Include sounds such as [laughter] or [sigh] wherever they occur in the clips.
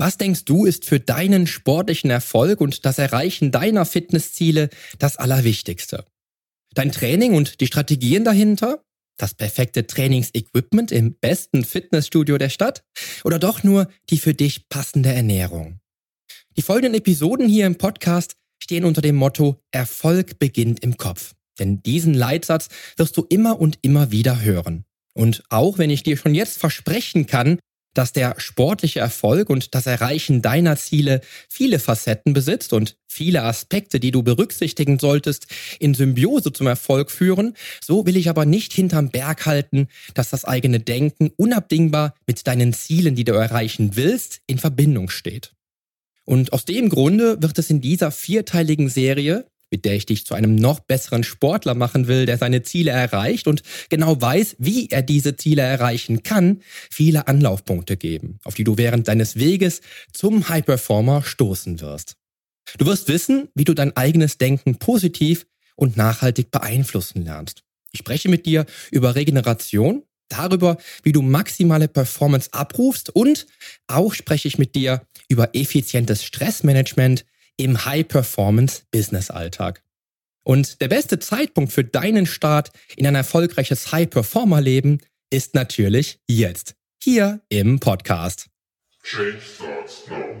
Was denkst du ist für deinen sportlichen Erfolg und das Erreichen deiner Fitnessziele das Allerwichtigste? Dein Training und die Strategien dahinter? Das perfekte Trainingsequipment im besten Fitnessstudio der Stadt? Oder doch nur die für dich passende Ernährung? Die folgenden Episoden hier im Podcast stehen unter dem Motto Erfolg beginnt im Kopf. Denn diesen Leitsatz wirst du immer und immer wieder hören. Und auch wenn ich dir schon jetzt versprechen kann, dass der sportliche Erfolg und das Erreichen deiner Ziele viele Facetten besitzt und viele Aspekte, die du berücksichtigen solltest, in Symbiose zum Erfolg führen, so will ich aber nicht hinterm Berg halten, dass das eigene Denken unabdingbar mit deinen Zielen, die du erreichen willst, in Verbindung steht. Und aus dem Grunde wird es in dieser vierteiligen Serie mit der ich dich zu einem noch besseren Sportler machen will, der seine Ziele erreicht und genau weiß, wie er diese Ziele erreichen kann, viele Anlaufpunkte geben, auf die du während deines Weges zum High Performer stoßen wirst. Du wirst wissen, wie du dein eigenes Denken positiv und nachhaltig beeinflussen lernst. Ich spreche mit dir über Regeneration, darüber, wie du maximale Performance abrufst und auch spreche ich mit dir über effizientes Stressmanagement, im High-Performance-Business-Alltag. Und der beste Zeitpunkt für deinen Start in ein erfolgreiches High-Performer-Leben ist natürlich jetzt, hier im Podcast. Change starts now.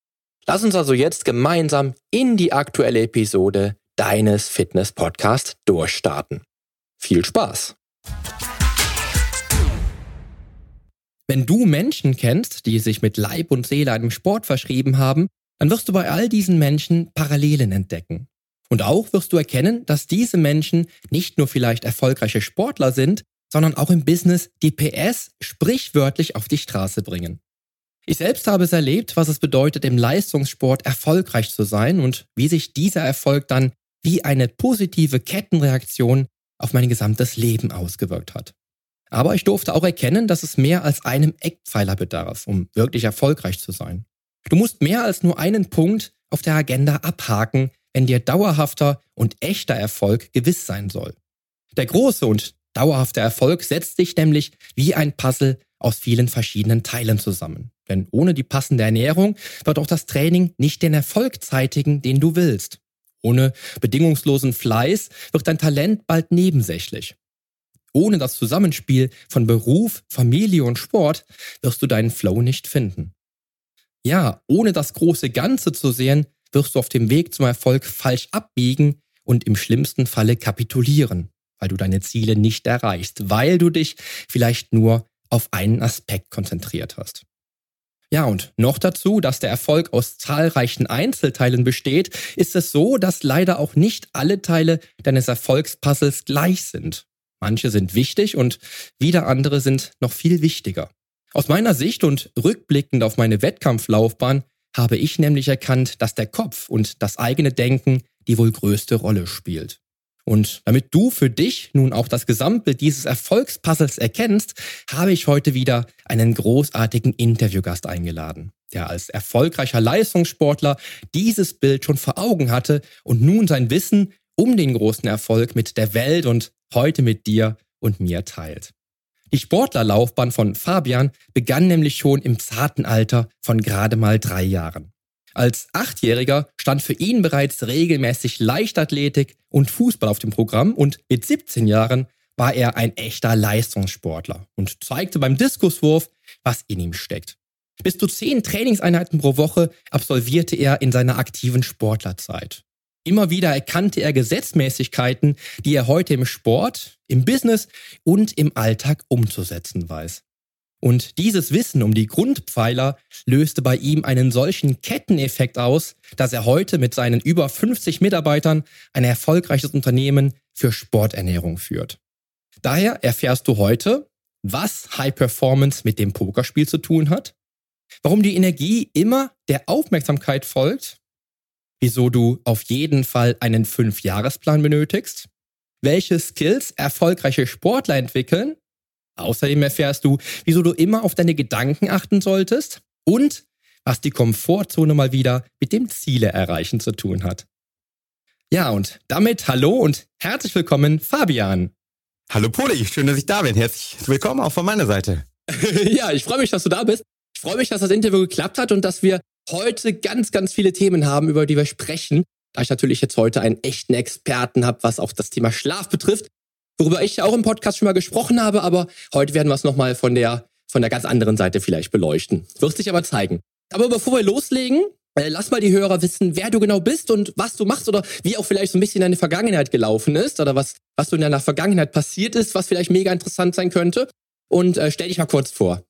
Lass uns also jetzt gemeinsam in die aktuelle Episode deines Fitness Podcasts durchstarten. Viel Spaß! Wenn du Menschen kennst, die sich mit Leib und Seele einem Sport verschrieben haben, dann wirst du bei all diesen Menschen Parallelen entdecken. Und auch wirst du erkennen, dass diese Menschen nicht nur vielleicht erfolgreiche Sportler sind, sondern auch im Business die PS sprichwörtlich auf die Straße bringen. Ich selbst habe es erlebt, was es bedeutet, im Leistungssport erfolgreich zu sein und wie sich dieser Erfolg dann wie eine positive Kettenreaktion auf mein gesamtes Leben ausgewirkt hat. Aber ich durfte auch erkennen, dass es mehr als einem Eckpfeiler bedarf, um wirklich erfolgreich zu sein. Du musst mehr als nur einen Punkt auf der Agenda abhaken, wenn dir dauerhafter und echter Erfolg gewiss sein soll. Der große und dauerhafte Erfolg setzt sich nämlich wie ein Puzzle aus vielen verschiedenen Teilen zusammen. Denn ohne die passende Ernährung wird auch das Training nicht den Erfolg zeitigen, den du willst. Ohne bedingungslosen Fleiß wird dein Talent bald nebensächlich. Ohne das Zusammenspiel von Beruf, Familie und Sport wirst du deinen Flow nicht finden. Ja, ohne das große Ganze zu sehen, wirst du auf dem Weg zum Erfolg falsch abbiegen und im schlimmsten Falle kapitulieren, weil du deine Ziele nicht erreichst, weil du dich vielleicht nur auf einen Aspekt konzentriert hast. Ja, und noch dazu, dass der Erfolg aus zahlreichen Einzelteilen besteht, ist es so, dass leider auch nicht alle Teile deines Erfolgspuzzles gleich sind. Manche sind wichtig und wieder andere sind noch viel wichtiger. Aus meiner Sicht und rückblickend auf meine Wettkampflaufbahn habe ich nämlich erkannt, dass der Kopf und das eigene Denken die wohl größte Rolle spielt. Und damit du für dich nun auch das Gesamtbild dieses Erfolgspuzzles erkennst, habe ich heute wieder einen großartigen Interviewgast eingeladen, der als erfolgreicher Leistungssportler dieses Bild schon vor Augen hatte und nun sein Wissen um den großen Erfolg mit der Welt und heute mit dir und mir teilt. Die Sportlerlaufbahn von Fabian begann nämlich schon im zarten Alter von gerade mal drei Jahren. Als Achtjähriger stand für ihn bereits regelmäßig Leichtathletik und Fußball auf dem Programm und mit 17 Jahren war er ein echter Leistungssportler und zeigte beim Diskuswurf, was in ihm steckt. Bis zu zehn Trainingseinheiten pro Woche absolvierte er in seiner aktiven Sportlerzeit. Immer wieder erkannte er Gesetzmäßigkeiten, die er heute im Sport, im Business und im Alltag umzusetzen weiß. Und dieses Wissen um die Grundpfeiler löste bei ihm einen solchen Ketteneffekt aus, dass er heute mit seinen über 50 Mitarbeitern ein erfolgreiches Unternehmen für Sporternährung führt. Daher erfährst du heute, was High Performance mit dem Pokerspiel zu tun hat, warum die Energie immer der Aufmerksamkeit folgt, wieso du auf jeden Fall einen Fünfjahresplan benötigst, welche Skills erfolgreiche Sportler entwickeln Außerdem erfährst du, wieso du immer auf deine Gedanken achten solltest und was die Komfortzone mal wieder mit dem Ziele erreichen zu tun hat. Ja, und damit hallo und herzlich willkommen, Fabian. Hallo Poli, schön, dass ich da bin. Herzlich willkommen auch von meiner Seite. [laughs] ja, ich freue mich, dass du da bist. Ich freue mich, dass das Interview geklappt hat und dass wir heute ganz, ganz viele Themen haben, über die wir sprechen. Da ich natürlich jetzt heute einen echten Experten habe, was auch das Thema Schlaf betrifft worüber ich auch im Podcast schon mal gesprochen habe, aber heute werden wir es nochmal von der, von der ganz anderen Seite vielleicht beleuchten. Wird sich aber zeigen. Aber bevor wir loslegen, äh, lass mal die Hörer wissen, wer du genau bist und was du machst oder wie auch vielleicht so ein bisschen deine Vergangenheit gelaufen ist oder was, was so in deiner Vergangenheit passiert ist, was vielleicht mega interessant sein könnte. Und äh, stell dich mal kurz vor.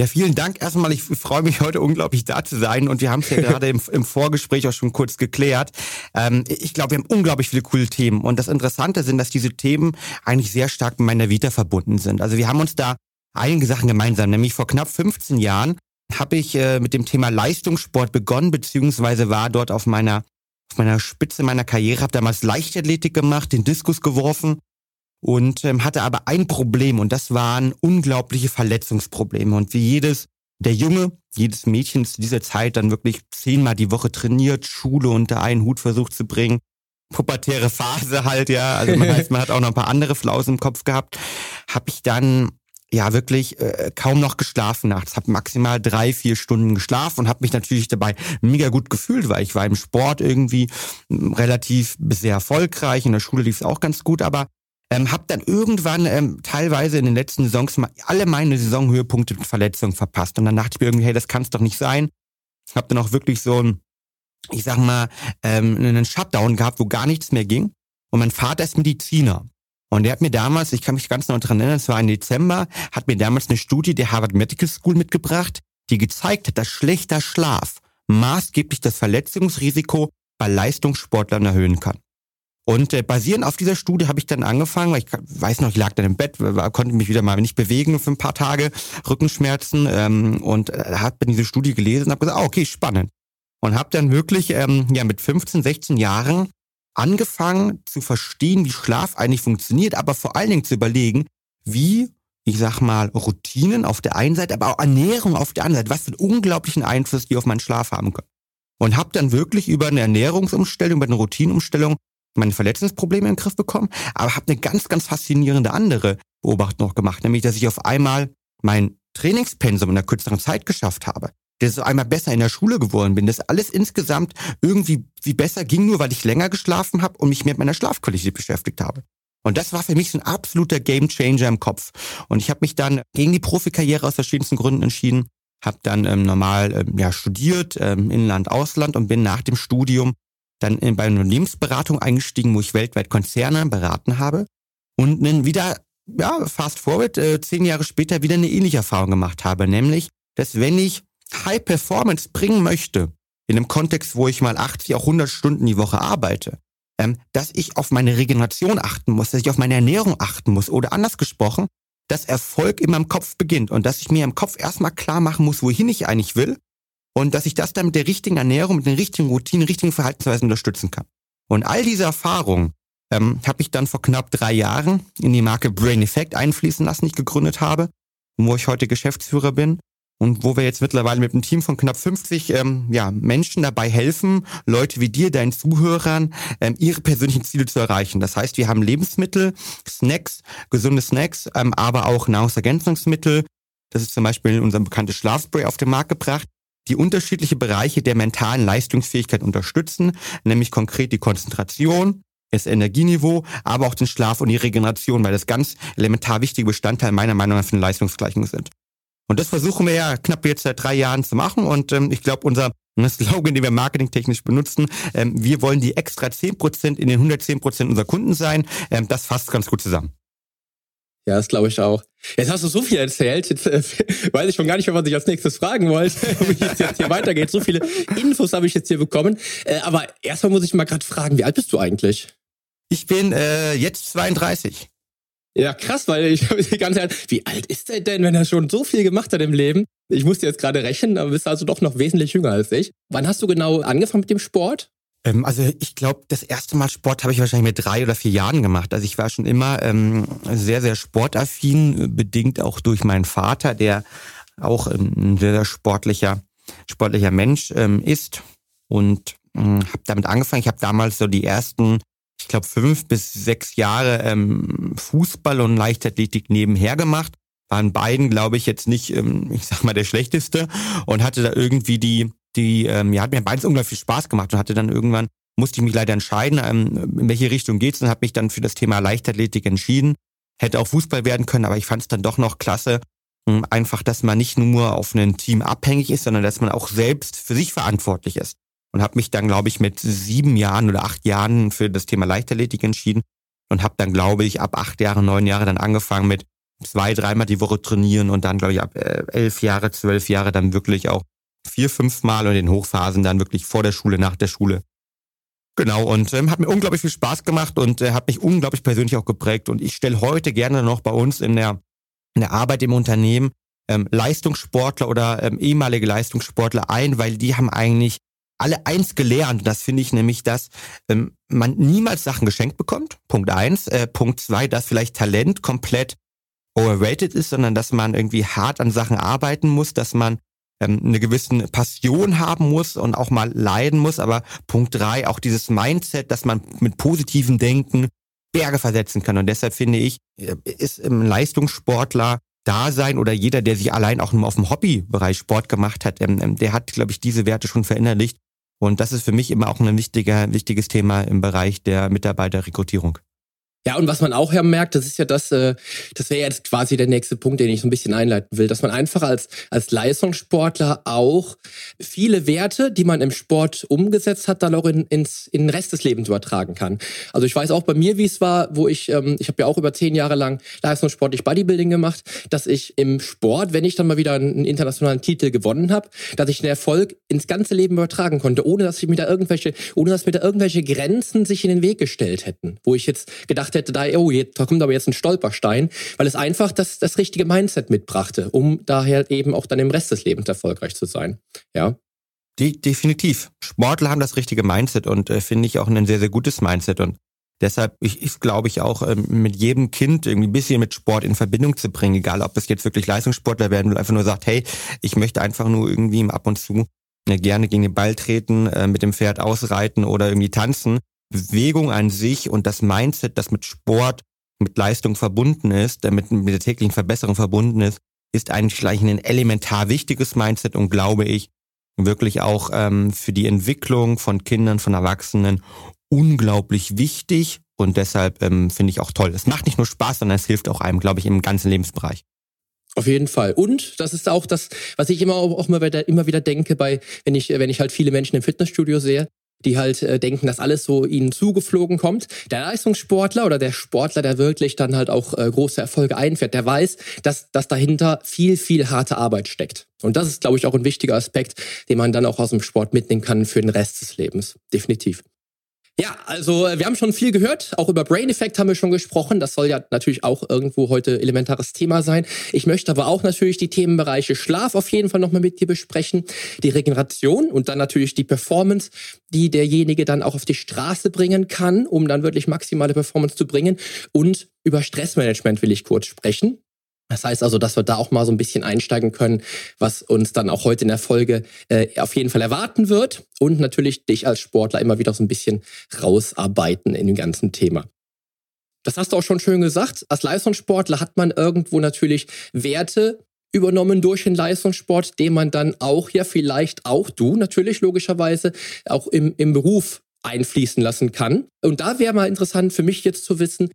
Ja, vielen Dank erstmal. Ich freue mich heute unglaublich da zu sein und wir haben es ja [laughs] gerade im, im, Vorgespräch auch schon kurz geklärt. Ähm, ich glaube, wir haben unglaublich viele coole Themen und das Interessante sind, dass diese Themen eigentlich sehr stark mit meiner Vita verbunden sind. Also wir haben uns da einige Sachen gemeinsam, nämlich vor knapp 15 Jahren habe ich äh, mit dem Thema Leistungssport begonnen, beziehungsweise war dort auf meiner auf meiner Spitze meiner Karriere, habe damals Leichtathletik gemacht, den Diskus geworfen und ähm, hatte aber ein Problem und das waren unglaubliche Verletzungsprobleme. Und wie jedes, der Junge, jedes Mädchen zu dieser Zeit dann wirklich zehnmal die Woche trainiert, Schule unter einen Hut versucht zu bringen, pubertäre Phase halt, ja, also man heißt, man hat auch noch ein paar andere Flausen im Kopf gehabt, habe ich dann ja wirklich äh, kaum noch geschlafen nachts, habe maximal drei, vier Stunden geschlafen und habe mich natürlich dabei mega gut gefühlt, weil ich war im Sport irgendwie relativ sehr erfolgreich, in der Schule lief es auch ganz gut, aber ähm, hab dann irgendwann ähm, teilweise in den letzten Saisons mal alle meine Saisonhöhepunkte mit Verletzungen verpasst. Und dann dachte ich mir irgendwie, hey, das kann's doch nicht sein. Hab dann auch wirklich so ein, ich sag mal, ähm, einen Shutdown gehabt, wo gar nichts mehr ging. Und mein Vater ist Mediziner. Und der hat mir damals, ich kann mich ganz noch dran erinnern, es war im Dezember, hat mir damals eine Studie der Harvard Medical School mitgebracht, die gezeigt hat, dass schlechter Schlaf maßgeblich das Verletzungsrisiko bei Leistungssportlern erhöhen kann. Und äh, basierend auf dieser Studie habe ich dann angefangen, weil ich weiß noch, ich lag dann im Bett, konnte mich wieder mal nicht bewegen für ein paar Tage, Rückenschmerzen ähm, und äh, habe dann diese Studie gelesen und habe gesagt, ah, okay, spannend. Und habe dann wirklich ähm, ja mit 15, 16 Jahren angefangen zu verstehen, wie Schlaf eigentlich funktioniert, aber vor allen Dingen zu überlegen, wie, ich sag mal, Routinen auf der einen Seite, aber auch Ernährung auf der anderen Seite, was für einen unglaublichen Einfluss die auf meinen Schlaf haben können. Und habe dann wirklich über eine Ernährungsumstellung, über eine Routinenumstellung meine Verletzungsprobleme in den Griff bekommen, aber habe eine ganz, ganz faszinierende andere Beobachtung noch gemacht, nämlich, dass ich auf einmal mein Trainingspensum in einer kürzeren Zeit geschafft habe. Dass ich einmal besser in der Schule geworden bin, dass alles insgesamt irgendwie wie besser ging, nur weil ich länger geschlafen habe und mich mehr mit meiner Schlafqualität beschäftigt habe. Und das war für mich so ein absoluter Gamechanger im Kopf. Und ich habe mich dann gegen die Profikarriere aus verschiedensten Gründen entschieden, habe dann ähm, normal ähm, ja, studiert, ähm, Inland, Ausland und bin nach dem Studium dann bei einer Unternehmensberatung eingestiegen, wo ich weltweit Konzerne beraten habe und dann wieder, ja, fast forward, äh, zehn Jahre später wieder eine ähnliche Erfahrung gemacht habe, nämlich, dass wenn ich High Performance bringen möchte, in einem Kontext, wo ich mal 80, auch 100 Stunden die Woche arbeite, ähm, dass ich auf meine Regeneration achten muss, dass ich auf meine Ernährung achten muss oder anders gesprochen, dass Erfolg in meinem Kopf beginnt und dass ich mir im Kopf erstmal klar machen muss, wohin ich eigentlich will und dass ich das dann mit der richtigen Ernährung, mit den richtigen Routinen, richtigen Verhaltensweisen unterstützen kann. Und all diese Erfahrungen ähm, habe ich dann vor knapp drei Jahren in die Marke Brain Effect einfließen lassen, die ich gegründet habe, wo ich heute Geschäftsführer bin und wo wir jetzt mittlerweile mit einem Team von knapp 50 ähm, ja, Menschen dabei helfen, Leute wie dir, deinen Zuhörern, ähm, ihre persönlichen Ziele zu erreichen. Das heißt, wir haben Lebensmittel, Snacks, gesunde Snacks, ähm, aber auch Nahrungsergänzungsmittel. Das ist zum Beispiel unser bekanntes Schlafspray auf den Markt gebracht, die unterschiedliche Bereiche der mentalen Leistungsfähigkeit unterstützen, nämlich konkret die Konzentration, das Energieniveau, aber auch den Schlaf und die Regeneration, weil das ganz elementar wichtige Bestandteil meiner Meinung nach für eine Leistungsgleichung sind. Und das versuchen wir ja knapp jetzt seit drei Jahren zu machen und ähm, ich glaube, unser Slogan, den wir marketingtechnisch benutzen, ähm, wir wollen die extra 10% in den 110% unserer Kunden sein, ähm, das fasst ganz gut zusammen. Ja, das glaube ich auch. Jetzt hast du so viel erzählt, jetzt äh, [laughs] weiß ich schon gar nicht mehr, was ich als nächstes fragen wollte, [laughs] wie es jetzt hier weitergeht. So viele Infos habe ich jetzt hier bekommen. Äh, aber erstmal muss ich mal gerade fragen, wie alt bist du eigentlich? Ich bin äh, jetzt 32. Ja, krass, weil ich die ganze Zeit, wie alt ist er denn, wenn er schon so viel gemacht hat im Leben? Ich musste jetzt gerade rechnen, aber bist also doch noch wesentlich jünger als ich. Wann hast du genau angefangen mit dem Sport? Ähm, also ich glaube, das erste Mal Sport habe ich wahrscheinlich mit drei oder vier Jahren gemacht. Also ich war schon immer ähm, sehr, sehr sportaffin, bedingt auch durch meinen Vater, der auch ein sehr, sehr sportlicher, sportlicher Mensch ähm, ist. Und ähm, habe damit angefangen. Ich habe damals so die ersten, ich glaube, fünf bis sechs Jahre ähm, Fußball und Leichtathletik nebenher gemacht. Waren beiden, glaube ich, jetzt nicht, ähm, ich sag mal, der schlechteste und hatte da irgendwie die die ähm, ja, hat mir beides unglaublich viel Spaß gemacht und hatte dann irgendwann, musste ich mich leider entscheiden, ähm, in welche Richtung geht's und habe mich dann für das Thema Leichtathletik entschieden. Hätte auch Fußball werden können, aber ich fand es dann doch noch klasse, ähm, einfach, dass man nicht nur auf ein Team abhängig ist, sondern dass man auch selbst für sich verantwortlich ist. Und habe mich dann, glaube ich, mit sieben Jahren oder acht Jahren für das Thema Leichtathletik entschieden und habe dann, glaube ich, ab acht Jahre, neun Jahre dann angefangen mit zwei, dreimal die Woche trainieren und dann, glaube ich, ab äh, elf Jahre, zwölf Jahre dann wirklich auch vier, fünf Mal und in den Hochphasen dann wirklich vor der Schule, nach der Schule. Genau, und ähm, hat mir unglaublich viel Spaß gemacht und äh, hat mich unglaublich persönlich auch geprägt. Und ich stelle heute gerne noch bei uns in der, in der Arbeit im Unternehmen ähm, Leistungssportler oder ähm, ehemalige Leistungssportler ein, weil die haben eigentlich alle eins gelernt. Das finde ich nämlich, dass ähm, man niemals Sachen geschenkt bekommt. Punkt eins. Äh, Punkt zwei, dass vielleicht Talent komplett overrated ist, sondern dass man irgendwie hart an Sachen arbeiten muss, dass man ähm, eine gewisse Passion haben muss und auch mal leiden muss. Aber Punkt drei, auch dieses Mindset, dass man mit positivem Denken Berge versetzen kann. Und deshalb finde ich, äh, ist im Leistungssportler Dasein oder jeder, der sich allein auch nur auf dem Hobbybereich Sport gemacht hat, ähm, ähm, der hat, glaube ich, diese Werte schon verinnerlicht. Und das ist für mich immer auch ein wichtiger, wichtiges Thema im Bereich der Mitarbeiterrekrutierung. Ja, und was man auch ja merkt, das ist ja das, äh, das wäre jetzt quasi der nächste Punkt, den ich so ein bisschen einleiten will, dass man einfach als, als Leistungssportler auch viele Werte, die man im Sport umgesetzt hat, dann auch in, ins, in den Rest des Lebens übertragen kann. Also ich weiß auch bei mir, wie es war, wo ich, ähm, ich habe ja auch über zehn Jahre lang leistungssportlich Bodybuilding gemacht, dass ich im Sport, wenn ich dann mal wieder einen internationalen Titel gewonnen habe, dass ich den Erfolg ins ganze Leben übertragen konnte, ohne dass ich mir da irgendwelche, ohne dass mir da irgendwelche Grenzen sich in den Weg gestellt hätten, wo ich jetzt gedacht hätte, da, oh, da kommt aber jetzt ein Stolperstein, weil es einfach das, das richtige Mindset mitbrachte, um daher eben auch dann im Rest des Lebens erfolgreich zu sein. Ja. De definitiv. Sportler haben das richtige Mindset und äh, finde ich auch ein sehr, sehr gutes Mindset. Und deshalb ich, ich glaube ich auch ähm, mit jedem Kind irgendwie ein bisschen mit Sport in Verbindung zu bringen, egal ob es jetzt wirklich Leistungssportler werden will, einfach nur sagt, hey, ich möchte einfach nur irgendwie ab und zu äh, gerne gegen den Ball treten, äh, mit dem Pferd ausreiten oder irgendwie tanzen. Bewegung an sich und das Mindset, das mit Sport, mit Leistung verbunden ist, damit mit der täglichen Verbesserung verbunden ist, ist eigentlich gleich ein elementar wichtiges Mindset und glaube ich wirklich auch ähm, für die Entwicklung von Kindern, von Erwachsenen unglaublich wichtig und deshalb ähm, finde ich auch toll. Es macht nicht nur Spaß, sondern es hilft auch einem, glaube ich, im ganzen Lebensbereich. Auf jeden Fall. Und das ist auch das, was ich immer auch immer wieder, immer wieder denke, bei, wenn ich, wenn ich halt viele Menschen im Fitnessstudio sehe, die halt äh, denken, dass alles so ihnen zugeflogen kommt. Der Leistungssportler oder der Sportler, der wirklich dann halt auch äh, große Erfolge einfährt, der weiß, dass, dass dahinter viel, viel harte Arbeit steckt. Und das ist, glaube ich, auch ein wichtiger Aspekt, den man dann auch aus dem Sport mitnehmen kann für den Rest des Lebens. Definitiv. Ja, also äh, wir haben schon viel gehört, auch über Brain Effect haben wir schon gesprochen. Das soll ja natürlich auch irgendwo heute elementares Thema sein. Ich möchte aber auch natürlich die Themenbereiche Schlaf auf jeden Fall nochmal mit dir besprechen, die Regeneration und dann natürlich die Performance, die derjenige dann auch auf die Straße bringen kann, um dann wirklich maximale Performance zu bringen. Und über Stressmanagement will ich kurz sprechen. Das heißt also, dass wir da auch mal so ein bisschen einsteigen können, was uns dann auch heute in der Folge äh, auf jeden Fall erwarten wird und natürlich dich als Sportler immer wieder so ein bisschen rausarbeiten in dem ganzen Thema. Das hast du auch schon schön gesagt. Als Leistungssportler hat man irgendwo natürlich Werte übernommen durch den Leistungssport, den man dann auch ja vielleicht auch du natürlich logischerweise auch im, im Beruf einfließen lassen kann. Und da wäre mal interessant für mich jetzt zu wissen,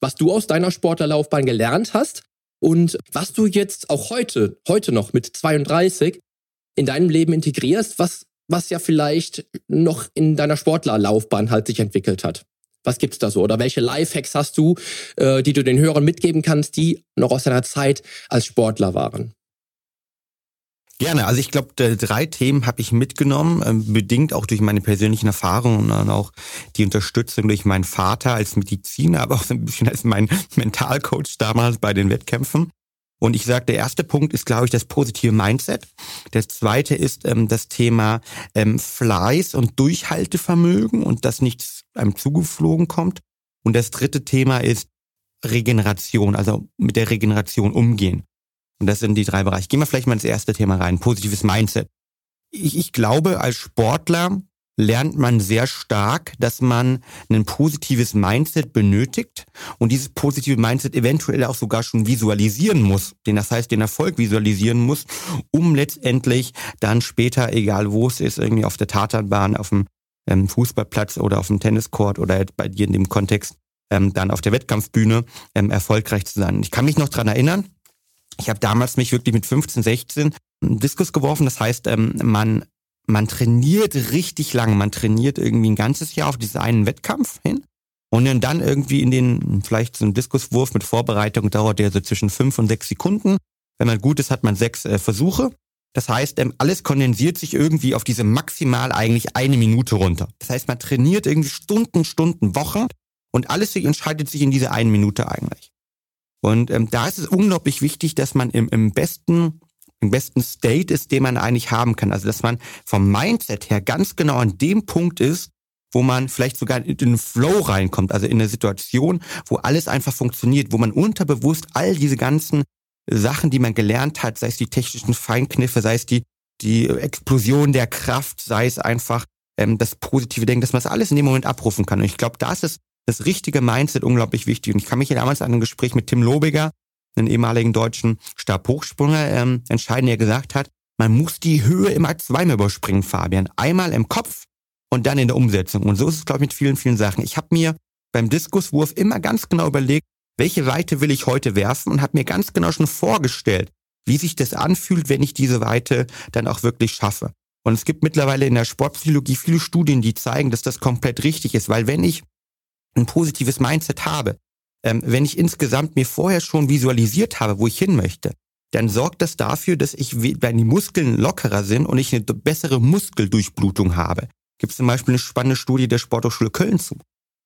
was du aus deiner Sportlerlaufbahn gelernt hast und was du jetzt auch heute, heute noch mit 32 in deinem Leben integrierst, was, was ja vielleicht noch in deiner Sportlerlaufbahn halt sich entwickelt hat. Was gibt's da so? Oder welche Lifehacks hast du, äh, die du den Hörern mitgeben kannst, die noch aus deiner Zeit als Sportler waren? Gerne. Also ich glaube, drei Themen habe ich mitgenommen, ähm, bedingt auch durch meine persönlichen Erfahrungen und auch die Unterstützung durch meinen Vater als Mediziner, aber auch so ein bisschen als mein Mentalcoach damals bei den Wettkämpfen. Und ich sage, der erste Punkt ist, glaube ich, das positive Mindset. Der zweite ist ähm, das Thema ähm, Fleiß und Durchhaltevermögen und dass nichts einem zugeflogen kommt. Und das dritte Thema ist Regeneration, also mit der Regeneration umgehen. Und das sind die drei Bereiche. Gehen wir vielleicht mal ins erste Thema rein, positives Mindset. Ich, ich glaube, als Sportler lernt man sehr stark, dass man ein positives Mindset benötigt und dieses positive Mindset eventuell auch sogar schon visualisieren muss. Den, das heißt, den Erfolg visualisieren muss, um letztendlich dann später, egal wo es ist, irgendwie auf der Tatanbahn, auf dem ähm, Fußballplatz oder auf dem Tenniscourt oder bei dir in dem Kontext, ähm, dann auf der Wettkampfbühne ähm, erfolgreich zu sein. Ich kann mich noch dran erinnern, ich habe damals mich wirklich mit 15, 16 einen Diskus geworfen. Das heißt, ähm, man, man trainiert richtig lang. Man trainiert irgendwie ein ganzes Jahr auf diesen einen Wettkampf hin. Und dann irgendwie in den, vielleicht so ein Diskuswurf mit Vorbereitung dauert der so zwischen fünf und sechs Sekunden. Wenn man gut ist, hat man sechs äh, Versuche. Das heißt, ähm, alles kondensiert sich irgendwie auf diese maximal eigentlich eine Minute runter. Das heißt, man trainiert irgendwie Stunden, Stunden, Wochen und alles sich entscheidet sich in diese eine Minute eigentlich. Und ähm, da ist es unglaublich wichtig, dass man im, im besten im besten State ist, den man eigentlich haben kann. Also dass man vom Mindset her ganz genau an dem Punkt ist, wo man vielleicht sogar in den Flow reinkommt, also in eine Situation, wo alles einfach funktioniert, wo man unterbewusst all diese ganzen Sachen, die man gelernt hat, sei es die technischen Feinkniffe, sei es die, die Explosion der Kraft, sei es einfach ähm, das positive Denken, dass man das alles in dem Moment abrufen kann. Und ich glaube, das ist das richtige Mindset unglaublich wichtig. Und ich kann mich damals an ein Gespräch mit Tim Lobiger, einem ehemaligen deutschen Stabhochspringer, ähm, entscheiden, der gesagt hat, man muss die Höhe immer zweimal überspringen, Fabian. Einmal im Kopf und dann in der Umsetzung. Und so ist es, glaube ich, mit vielen, vielen Sachen. Ich habe mir beim Diskuswurf immer ganz genau überlegt, welche Weite will ich heute werfen und habe mir ganz genau schon vorgestellt, wie sich das anfühlt, wenn ich diese Weite dann auch wirklich schaffe. Und es gibt mittlerweile in der Sportpsychologie viele Studien, die zeigen, dass das komplett richtig ist, weil wenn ich ein positives Mindset habe, ähm, wenn ich insgesamt mir vorher schon visualisiert habe, wo ich hin möchte, dann sorgt das dafür, dass ich, wenn die Muskeln lockerer sind und ich eine bessere Muskeldurchblutung habe. Gibt es zum Beispiel eine spannende Studie der Sporthochschule Köln zu.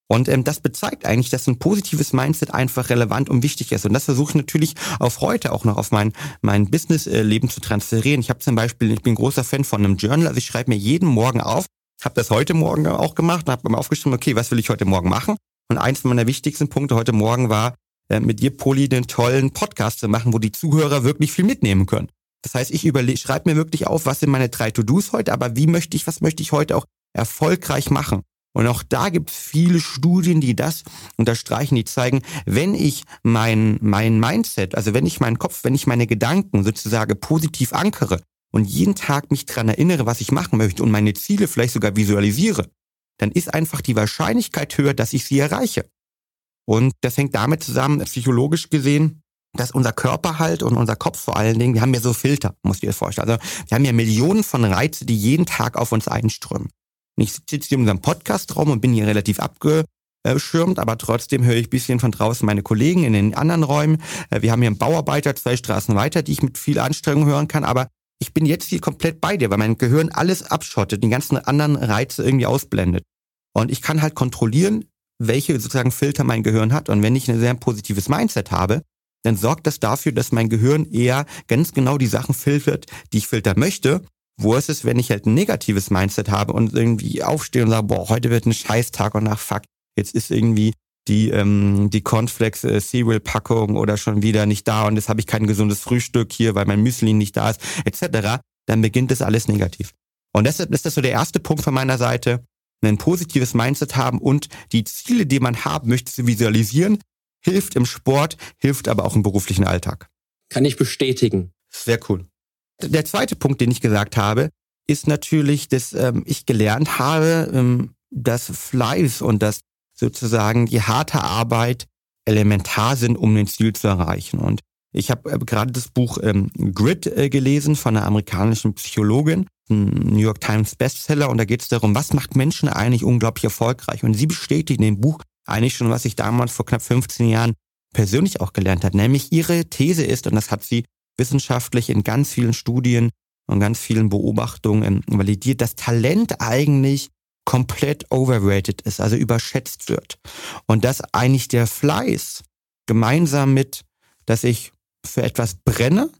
Und ähm, das bezeigt eigentlich, dass ein positives Mindset einfach relevant und wichtig ist. Und das versuche ich natürlich auf heute auch noch auf mein, mein Businessleben zu transferieren. Ich habe zum Beispiel, ich bin großer Fan von einem Journal, also ich schreibe mir jeden Morgen auf, habe das heute Morgen auch gemacht und habe mir aufgeschrieben, okay, was will ich heute Morgen machen? Und eins meiner wichtigsten Punkte heute Morgen war, äh, mit dir, Poli, den tollen Podcast zu machen, wo die Zuhörer wirklich viel mitnehmen können. Das heißt, ich überlege, schreibe mir wirklich auf, was sind meine drei To-Dos heute, aber wie möchte ich, was möchte ich heute auch erfolgreich machen? Und auch da gibt es viele Studien, die das unterstreichen, die zeigen, wenn ich mein, mein Mindset, also wenn ich meinen Kopf, wenn ich meine Gedanken sozusagen positiv ankere, und jeden Tag mich dran erinnere, was ich machen möchte und meine Ziele vielleicht sogar visualisiere, dann ist einfach die Wahrscheinlichkeit höher, dass ich sie erreiche. Und das hängt damit zusammen, psychologisch gesehen, dass unser Körper halt und unser Kopf vor allen Dingen, wir haben ja so Filter, muss ich dir vorstellen. Also wir haben ja Millionen von Reize, die jeden Tag auf uns einströmen. Und ich sitze hier in unserem Podcastraum und bin hier relativ abgeschirmt, aber trotzdem höre ich ein bisschen von draußen meine Kollegen in den anderen Räumen. Wir haben hier einen Bauarbeiter zwei Straßen weiter, die ich mit viel Anstrengung hören kann, aber ich bin jetzt hier komplett bei dir, weil mein Gehirn alles abschottet, die ganzen anderen Reize irgendwie ausblendet. Und ich kann halt kontrollieren, welche sozusagen Filter mein Gehirn hat. Und wenn ich ein sehr positives Mindset habe, dann sorgt das dafür, dass mein Gehirn eher ganz genau die Sachen filtert, die ich filtern möchte. Wo ist es, wenn ich halt ein negatives Mindset habe und irgendwie aufstehe und sage, boah, heute wird ein Scheißtag und nach fuck, jetzt ist irgendwie die, ähm, die Cornflakes äh, Cereal Packung oder schon wieder nicht da und jetzt habe ich kein gesundes Frühstück hier, weil mein Müsli nicht da ist, etc., dann beginnt das alles negativ. Und deshalb ist das so der erste Punkt von meiner Seite, ein positives Mindset haben und die Ziele, die man haben möchte, zu visualisieren, hilft im Sport, hilft aber auch im beruflichen Alltag. Kann ich bestätigen. Sehr cool. Der zweite Punkt, den ich gesagt habe, ist natürlich, dass ähm, ich gelernt habe, ähm, dass Fleiß und das sozusagen die harte Arbeit elementar sind, um den Ziel zu erreichen. Und ich habe äh, gerade das Buch ähm, Grit äh, gelesen von einer amerikanischen Psychologin, New York Times Bestseller, und da geht es darum, was macht Menschen eigentlich unglaublich erfolgreich. Und sie bestätigt in dem Buch, eigentlich schon, was ich damals vor knapp 15 Jahren persönlich auch gelernt hat. Nämlich ihre These ist, und das hat sie wissenschaftlich in ganz vielen Studien und ganz vielen Beobachtungen validiert, dass Talent eigentlich komplett overrated ist, also überschätzt wird. Und dass eigentlich der Fleiß gemeinsam mit, dass ich für etwas brenne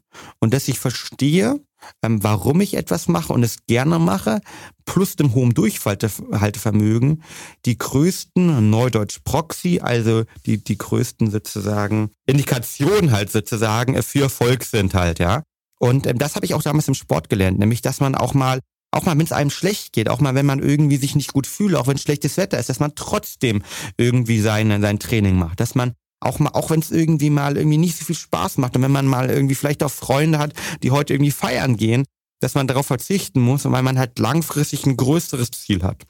und dass ich verstehe, ähm, warum ich etwas mache und es gerne mache, plus dem hohen Durchhaltevermögen, die größten, Neudeutsch Proxy, also die, die größten sozusagen Indikationen halt sozusagen für Erfolg sind halt, ja. Und ähm, das habe ich auch damals im Sport gelernt, nämlich, dass man auch mal auch mal, wenn es einem schlecht geht, auch mal, wenn man irgendwie sich nicht gut fühlt, auch wenn schlechtes Wetter ist, dass man trotzdem irgendwie sein, sein Training macht, dass man auch mal, auch wenn es irgendwie mal irgendwie nicht so viel Spaß macht und wenn man mal irgendwie vielleicht auch Freunde hat, die heute irgendwie feiern gehen, dass man darauf verzichten muss, weil man halt langfristig ein größeres Ziel hat.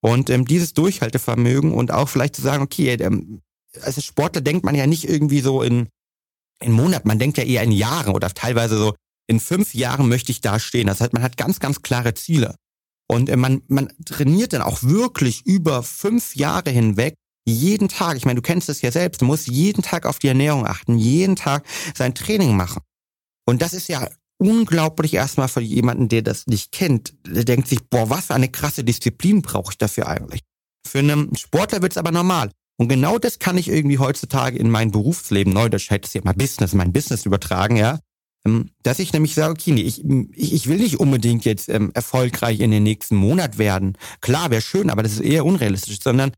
Und ähm, dieses Durchhaltevermögen und auch vielleicht zu sagen, okay, ähm, als Sportler denkt man ja nicht irgendwie so in, in Monaten, man denkt ja eher in Jahren oder teilweise so, in fünf Jahren möchte ich da stehen. Das heißt, man hat ganz, ganz klare Ziele. Und äh, man, man trainiert dann auch wirklich über fünf Jahre hinweg jeden Tag, ich meine, du kennst es ja selbst, du musst jeden Tag auf die Ernährung achten, jeden Tag sein Training machen. Und das ist ja unglaublich erstmal für jemanden, der das nicht kennt. Der denkt sich, boah, was für eine krasse Disziplin brauche ich dafür eigentlich? Für einen Sportler wird es aber normal. Und genau das kann ich irgendwie heutzutage in mein Berufsleben, neu, das hätte ja mal Business, mein Business übertragen, ja. Ähm, dass ich nämlich sage, okay, nee, ich, ich, will nicht unbedingt jetzt ähm, erfolgreich in den nächsten Monat werden. Klar, wäre schön, aber das ist eher unrealistisch, sondern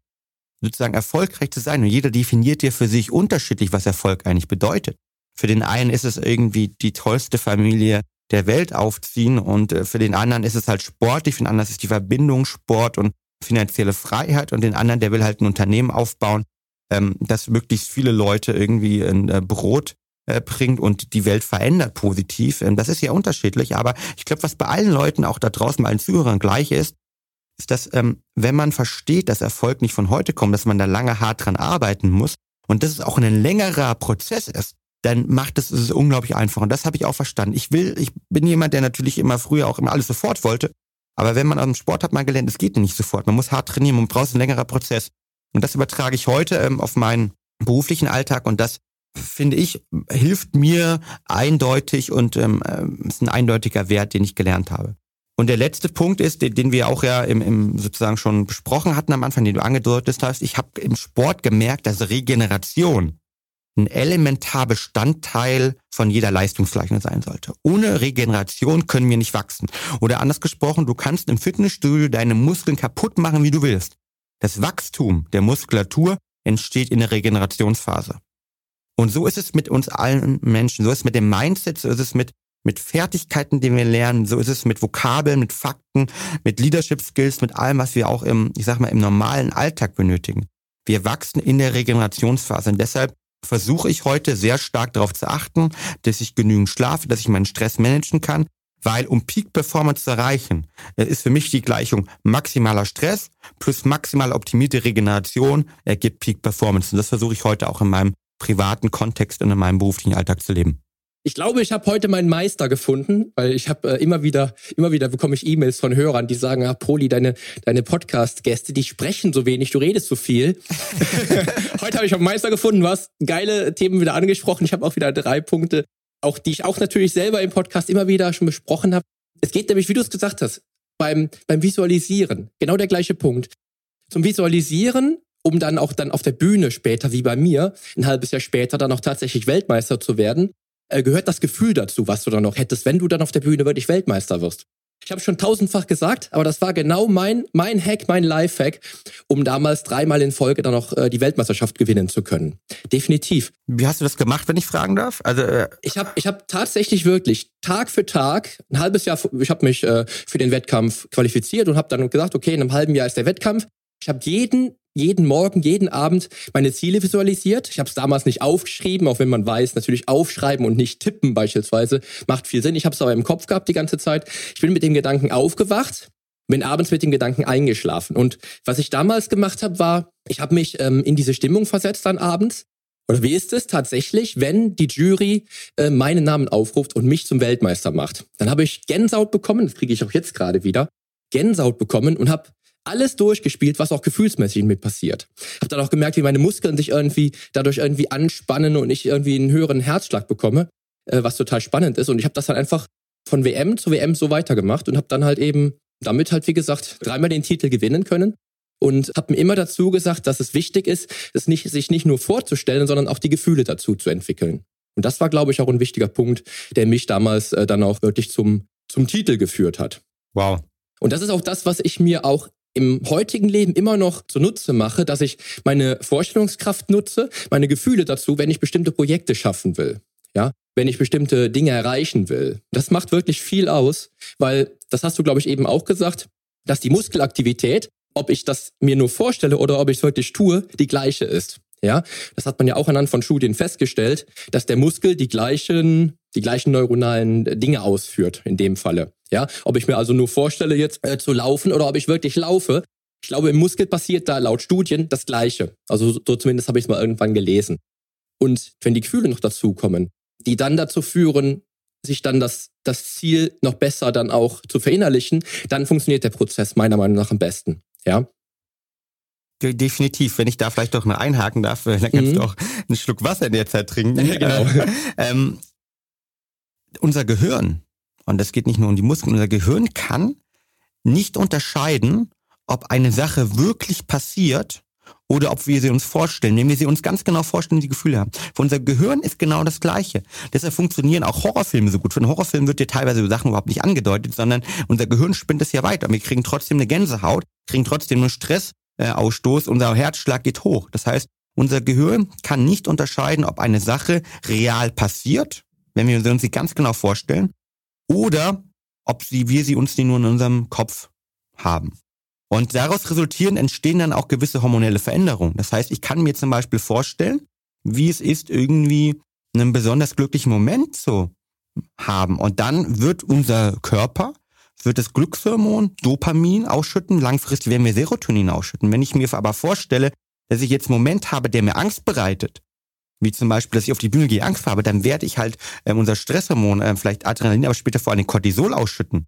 sozusagen erfolgreich zu sein. Und jeder definiert ja für sich unterschiedlich, was Erfolg eigentlich bedeutet. Für den einen ist es irgendwie die tollste Familie der Welt aufziehen und äh, für den anderen ist es halt sportlich, für den anderen ist es die Verbindung Sport und finanzielle Freiheit und den anderen, der will halt ein Unternehmen aufbauen, ähm, das möglichst viele Leute irgendwie ein äh, Brot bringt und die Welt verändert positiv. Ähm, das ist ja unterschiedlich, aber ich glaube, was bei allen Leuten, auch da draußen bei allen Zuhörern gleich ist, ist, dass ähm, wenn man versteht, dass Erfolg nicht von heute kommt, dass man da lange hart dran arbeiten muss und dass es auch ein längerer Prozess ist, dann macht es es unglaublich einfach. Und das habe ich auch verstanden. Ich will, ich bin jemand, der natürlich immer früher auch immer alles sofort wollte. Aber wenn man aus dem Sport hat man gelernt, es geht nicht sofort. Man muss hart trainieren, man braucht einen längerer Prozess. Und das übertrage ich heute ähm, auf meinen beruflichen Alltag und das finde ich, hilft mir eindeutig und ähm, äh, ist ein eindeutiger Wert, den ich gelernt habe. Und der letzte Punkt ist, den, den wir auch ja im, im sozusagen schon besprochen hatten am Anfang, den du angedeutet hast. Ich habe im Sport gemerkt, dass Regeneration ein elementar Bestandteil von jeder Leistungsgleichung sein sollte. Ohne Regeneration können wir nicht wachsen. Oder anders gesprochen, du kannst im Fitnessstudio deine Muskeln kaputt machen, wie du willst. Das Wachstum der Muskulatur entsteht in der Regenerationsphase. Und so ist es mit uns allen Menschen, so ist es mit dem Mindset, so ist es mit mit Fertigkeiten, die wir lernen. So ist es mit Vokabeln, mit Fakten, mit Leadership Skills, mit allem, was wir auch im, ich sag mal, im normalen Alltag benötigen. Wir wachsen in der Regenerationsphase und deshalb versuche ich heute sehr stark darauf zu achten, dass ich genügend schlafe, dass ich meinen Stress managen kann, weil um Peak Performance zu erreichen, äh, ist für mich die Gleichung maximaler Stress plus maximal optimierte Regeneration ergibt Peak Performance. Und das versuche ich heute auch in meinem privaten Kontext und in meinem beruflichen Alltag zu leben. Ich glaube, ich habe heute meinen Meister gefunden, weil ich habe äh, immer wieder, immer wieder bekomme ich E-Mails von Hörern, die sagen, ah, Poli, deine, deine Podcast-Gäste, die sprechen so wenig, du redest so viel. [laughs] heute habe ich einen Meister gefunden, was geile Themen wieder angesprochen. Ich habe auch wieder drei Punkte, auch die ich auch natürlich selber im Podcast immer wieder schon besprochen habe. Es geht nämlich, wie du es gesagt hast, beim, beim Visualisieren. Genau der gleiche Punkt. Zum Visualisieren um dann auch dann auf der Bühne später, wie bei mir, ein halbes Jahr später dann auch tatsächlich Weltmeister zu werden, äh, gehört das Gefühl dazu, was du dann noch hättest, wenn du dann auf der Bühne wirklich Weltmeister wirst. Ich habe schon tausendfach gesagt, aber das war genau mein mein Hack, mein Lifehack, um damals dreimal in Folge dann noch äh, die Weltmeisterschaft gewinnen zu können. Definitiv. Wie hast du das gemacht, wenn ich fragen darf? Also äh ich habe ich habe tatsächlich wirklich Tag für Tag ein halbes Jahr, ich habe mich äh, für den Wettkampf qualifiziert und habe dann gesagt, okay, in einem halben Jahr ist der Wettkampf. Ich habe jeden jeden Morgen, jeden Abend meine Ziele visualisiert. Ich habe es damals nicht aufgeschrieben, auch wenn man weiß, natürlich aufschreiben und nicht tippen beispielsweise macht viel Sinn. Ich habe es aber im Kopf gehabt die ganze Zeit. Ich bin mit dem Gedanken aufgewacht, bin abends mit dem Gedanken eingeschlafen. Und was ich damals gemacht habe, war, ich habe mich ähm, in diese Stimmung versetzt dann abends. Oder wie ist es tatsächlich, wenn die Jury äh, meinen Namen aufruft und mich zum Weltmeister macht? Dann habe ich Gänsehaut bekommen, das kriege ich auch jetzt gerade wieder, Gänsehaut bekommen und habe alles durchgespielt, was auch gefühlsmäßig mit passiert. Hab dann auch gemerkt, wie meine Muskeln sich irgendwie dadurch irgendwie anspannen und ich irgendwie einen höheren Herzschlag bekomme, äh, was total spannend ist. Und ich habe das dann einfach von WM zu WM so weitergemacht und habe dann halt eben damit halt, wie gesagt, dreimal den Titel gewinnen können und habe mir immer dazu gesagt, dass es wichtig ist, es nicht, sich nicht nur vorzustellen, sondern auch die Gefühle dazu zu entwickeln. Und das war, glaube ich, auch ein wichtiger Punkt, der mich damals äh, dann auch wirklich zum, zum Titel geführt hat. Wow. Und das ist auch das, was ich mir auch im heutigen Leben immer noch zunutze mache, dass ich meine Vorstellungskraft nutze, meine Gefühle dazu, wenn ich bestimmte Projekte schaffen will. Ja, wenn ich bestimmte Dinge erreichen will. Das macht wirklich viel aus, weil das hast du, glaube ich, eben auch gesagt, dass die Muskelaktivität, ob ich das mir nur vorstelle oder ob ich es wirklich tue, die gleiche ist. Ja, das hat man ja auch anhand von Studien festgestellt, dass der Muskel die gleichen, die gleichen neuronalen Dinge ausführt in dem Falle. Ja, ob ich mir also nur vorstelle, jetzt äh, zu laufen oder ob ich wirklich laufe. Ich glaube, im Muskel passiert da laut Studien das Gleiche. Also so zumindest habe ich es mal irgendwann gelesen. Und wenn die Gefühle noch dazukommen, die dann dazu führen, sich dann das, das Ziel noch besser dann auch zu verinnerlichen, dann funktioniert der Prozess meiner Meinung nach am besten. Ja. Definitiv, wenn ich da vielleicht doch mal einhaken darf, dann kannst mhm. du auch einen Schluck Wasser in der Zeit trinken. [laughs] Ja, genau. ähm, unser Gehirn, und das geht nicht nur um die Muskeln, unser Gehirn kann nicht unterscheiden, ob eine Sache wirklich passiert oder ob wir sie uns vorstellen. Wenn wir sie uns ganz genau vorstellen, die Gefühle haben. Für unser Gehirn ist genau das Gleiche. Deshalb funktionieren auch Horrorfilme so gut. Für einen Horrorfilm wird dir teilweise Sachen überhaupt nicht angedeutet, sondern unser Gehirn spinnt es ja weiter. Wir kriegen trotzdem eine Gänsehaut, kriegen trotzdem einen Stressausstoß, unser Herzschlag geht hoch. Das heißt, unser Gehirn kann nicht unterscheiden, ob eine Sache real passiert, wenn wir uns sie ganz genau vorstellen, oder ob sie, wir sie uns nur in unserem Kopf haben. Und daraus resultieren, entstehen dann auch gewisse hormonelle Veränderungen. Das heißt, ich kann mir zum Beispiel vorstellen, wie es ist, irgendwie einen besonders glücklichen Moment zu haben. Und dann wird unser Körper, wird das Glückshormon Dopamin ausschütten, langfristig werden wir Serotonin ausschütten. Wenn ich mir aber vorstelle, dass ich jetzt einen Moment habe, der mir Angst bereitet, wie zum Beispiel, dass ich auf die Bühne gehe, Angst habe, dann werde ich halt äh, unser Stresshormon, äh, vielleicht Adrenalin, aber später vor allem Cortisol ausschütten.